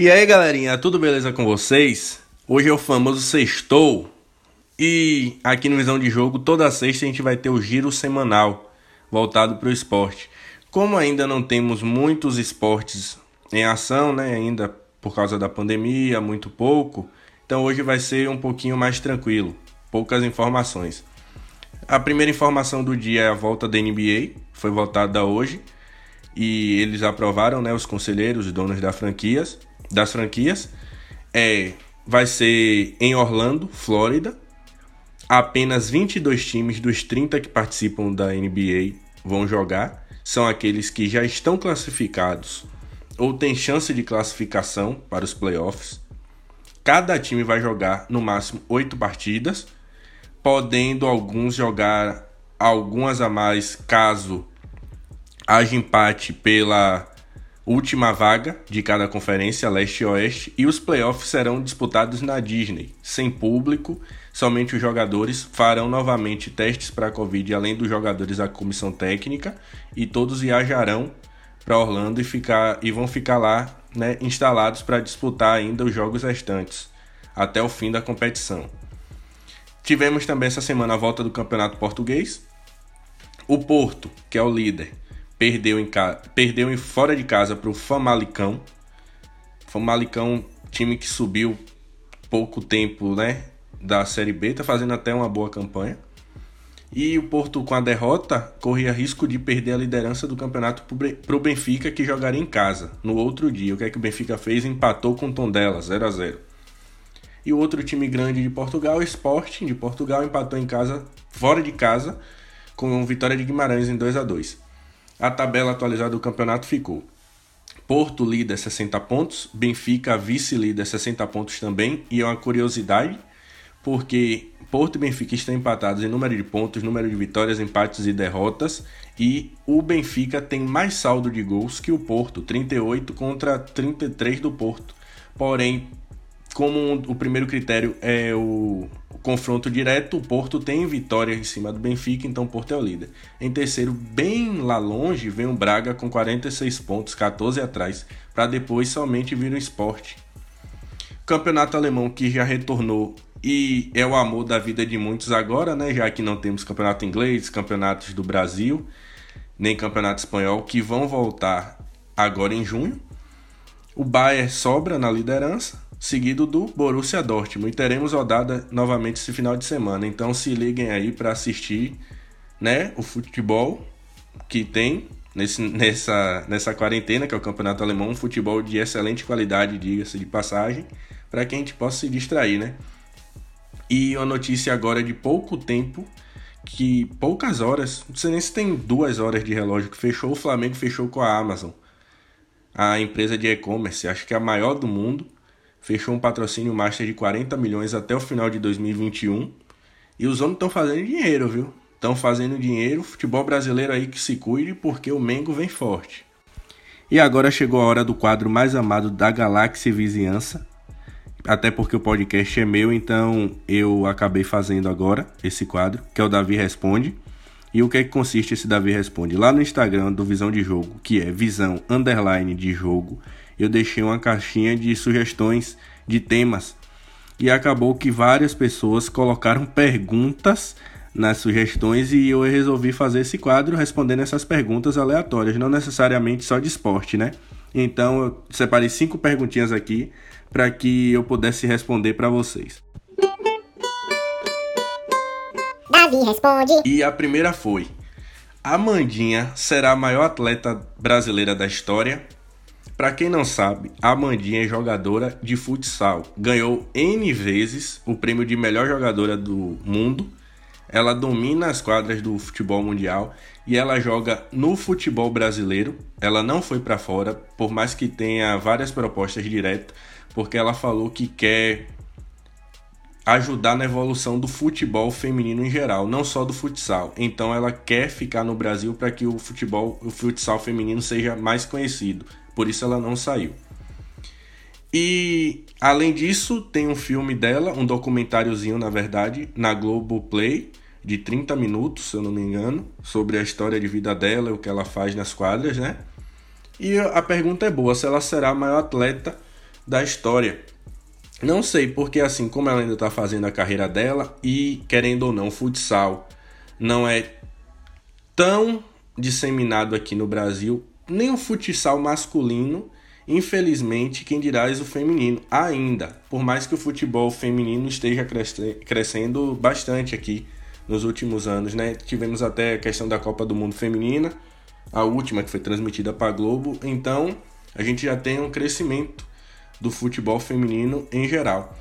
E aí, galerinha, tudo beleza com vocês? Hoje é o famoso sextou. E aqui no Visão de Jogo, toda sexta a gente vai ter o giro semanal voltado para o esporte. Como ainda não temos muitos esportes em ação, né, ainda por causa da pandemia, muito pouco, então hoje vai ser um pouquinho mais tranquilo, poucas informações. A primeira informação do dia é a volta da NBA, foi votada hoje e eles aprovaram, né, os conselheiros, os donos das franquias, das franquias. É, vai ser em Orlando, Flórida. Apenas 22 times dos 30 que participam da NBA vão jogar. São aqueles que já estão classificados ou têm chance de classificação para os playoffs. Cada time vai jogar no máximo 8 partidas, podendo alguns jogar algumas a mais caso haja empate pela última vaga de cada conferência, leste e oeste, e os playoffs serão disputados na Disney, sem público, somente os jogadores farão novamente testes para a Covid, além dos jogadores da comissão técnica, e todos viajarão para Orlando e, ficar, e vão ficar lá né, instalados para disputar ainda os jogos restantes, até o fim da competição. Tivemos também essa semana a volta do Campeonato Português. O Porto, que é o líder, perdeu em, ca... perdeu em fora de casa para o Famalicão. Famalicão, time que subiu pouco tempo, né, da Série B, tá fazendo até uma boa campanha. E o Porto, com a derrota, corria risco de perder a liderança do campeonato para o Benfica, que jogaria em casa no outro dia. O que é que o Benfica fez? Empatou com o Tondela, 0 a 0 E o outro time grande de Portugal, o Sporting de Portugal, empatou em casa, fora de casa, com vitória de Guimarães em 2 a 2 a tabela atualizada do campeonato ficou: Porto líder 60 pontos, Benfica vice-líder 60 pontos também, e é uma curiosidade, porque Porto e Benfica estão empatados em número de pontos, número de vitórias, empates e derrotas, e o Benfica tem mais saldo de gols que o Porto, 38 contra 33 do Porto. Porém, como o primeiro critério é o confronto direto, o Porto tem vitória em cima do Benfica, então o Porto é o líder. Em terceiro, bem lá longe, vem o Braga com 46 pontos, 14 atrás, para depois somente vir o Sport. Campeonato alemão que já retornou e é o amor da vida de muitos agora, né? Já que não temos campeonato inglês, campeonatos do Brasil, nem campeonato espanhol, que vão voltar agora em junho. O Bayern sobra na liderança, seguido do Borussia Dortmund. E teremos rodada novamente esse final de semana. Então se liguem aí para assistir né, o futebol que tem nesse, nessa, nessa quarentena, que é o Campeonato Alemão, um futebol de excelente qualidade, diga-se de passagem, para que a gente possa se distrair, né? E uma notícia agora de pouco tempo, que poucas horas, não sei nem se tem duas horas de relógio que fechou, o Flamengo fechou com a Amazon, a empresa de e-commerce, acho que é a maior do mundo, fechou um patrocínio master de 40 milhões até o final de 2021. E os homens estão fazendo dinheiro, viu? Estão fazendo dinheiro, futebol brasileiro aí que se cuide, porque o Mengo vem forte. E agora chegou a hora do quadro mais amado da galáxia vizinhança. Até porque o podcast é meu, então eu acabei fazendo agora esse quadro, que é o Davi Responde. E o que é que consiste esse Davi Responde? Lá no Instagram do Visão de Jogo, que é visão underline de jogo, eu deixei uma caixinha de sugestões de temas. E acabou que várias pessoas colocaram perguntas nas sugestões e eu resolvi fazer esse quadro respondendo essas perguntas aleatórias, não necessariamente só de esporte, né? Então eu separei cinco perguntinhas aqui para que eu pudesse responder para vocês. Davi responde. E a primeira foi: Amandinha será a maior atleta brasileira da história? Para quem não sabe, a Amandinha é jogadora de futsal. Ganhou N vezes o prêmio de melhor jogadora do mundo. Ela domina as quadras do futebol mundial e ela joga no futebol brasileiro. Ela não foi para fora, por mais que tenha várias propostas direto, porque ela falou que quer ajudar na evolução do futebol feminino em geral, não só do futsal. Então ela quer ficar no Brasil para que o futebol, o futsal feminino seja mais conhecido por isso ela não saiu. E além disso, tem um filme dela, um documentáriozinho, na verdade, na Globo Play, de 30 minutos, se eu não me engano, sobre a história de vida dela e o que ela faz nas quadras, né? E a pergunta é boa: se ela será a maior atleta da história. Não sei, porque assim, como ela ainda está fazendo a carreira dela e, querendo ou não, futsal não é tão disseminado aqui no Brasil, nem o futsal masculino, infelizmente, quem dirá o feminino, ainda. Por mais que o futebol feminino esteja crescendo bastante aqui nos últimos anos, né? Tivemos até a questão da Copa do Mundo Feminina, a última que foi transmitida para a Globo, então a gente já tem um crescimento do futebol feminino em geral.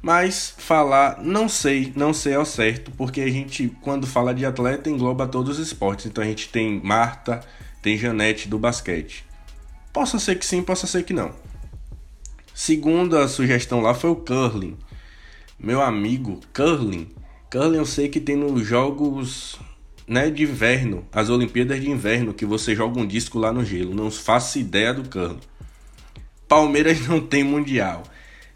Mas falar, não sei, não sei ao certo, porque a gente, quando fala de atleta, engloba todos os esportes. Então a gente tem Marta, tem Janete do basquete. Possa ser que sim, possa ser que não. Segunda sugestão lá foi o curling. Meu amigo, curling. Curling eu sei que tem nos jogos né, de inverno, as Olimpíadas de Inverno, que você joga um disco lá no gelo. Não faço ideia do curling. Palmeiras não tem mundial.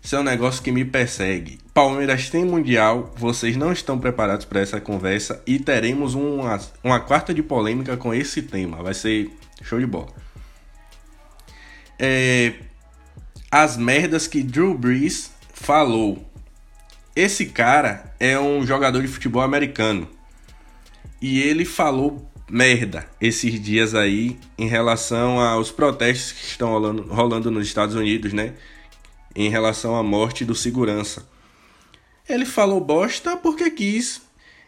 Isso é um negócio que me persegue. Palmeiras tem mundial, vocês não estão preparados para essa conversa e teremos uma, uma quarta de polêmica com esse tema. Vai ser show de bola. É, as merdas que Drew Brees falou. Esse cara é um jogador de futebol americano. E ele falou merda esses dias aí em relação aos protestos que estão rolando, rolando nos Estados Unidos, né? Em relação à morte do segurança. Ele falou bosta porque quis.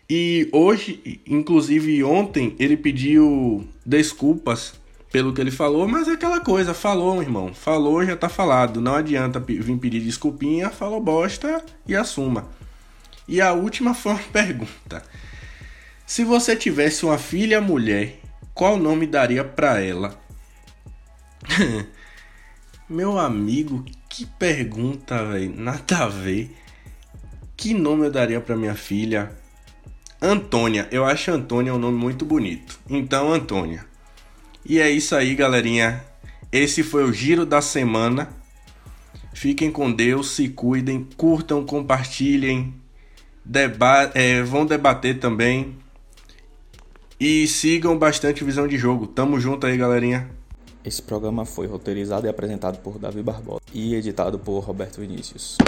E hoje, inclusive ontem, ele pediu desculpas pelo que ele falou, mas é aquela coisa, falou, irmão. Falou, já tá falado. Não adianta vir pedir desculpinha, falou bosta e assuma. E a última foi uma pergunta. Se você tivesse uma filha mulher, qual nome daria para ela? Meu amigo, que pergunta, velho. Nada a ver. Que nome eu daria para minha filha? Antônia. Eu acho Antônia um nome muito bonito. Então, Antônia. E é isso aí, galerinha. Esse foi o giro da semana. Fiquem com Deus, se cuidem, curtam, compartilhem, deba é, vão debater também. E sigam bastante Visão de Jogo. Tamo junto aí, galerinha. Esse programa foi roteirizado e apresentado por Davi Barbosa e editado por Roberto Vinícius.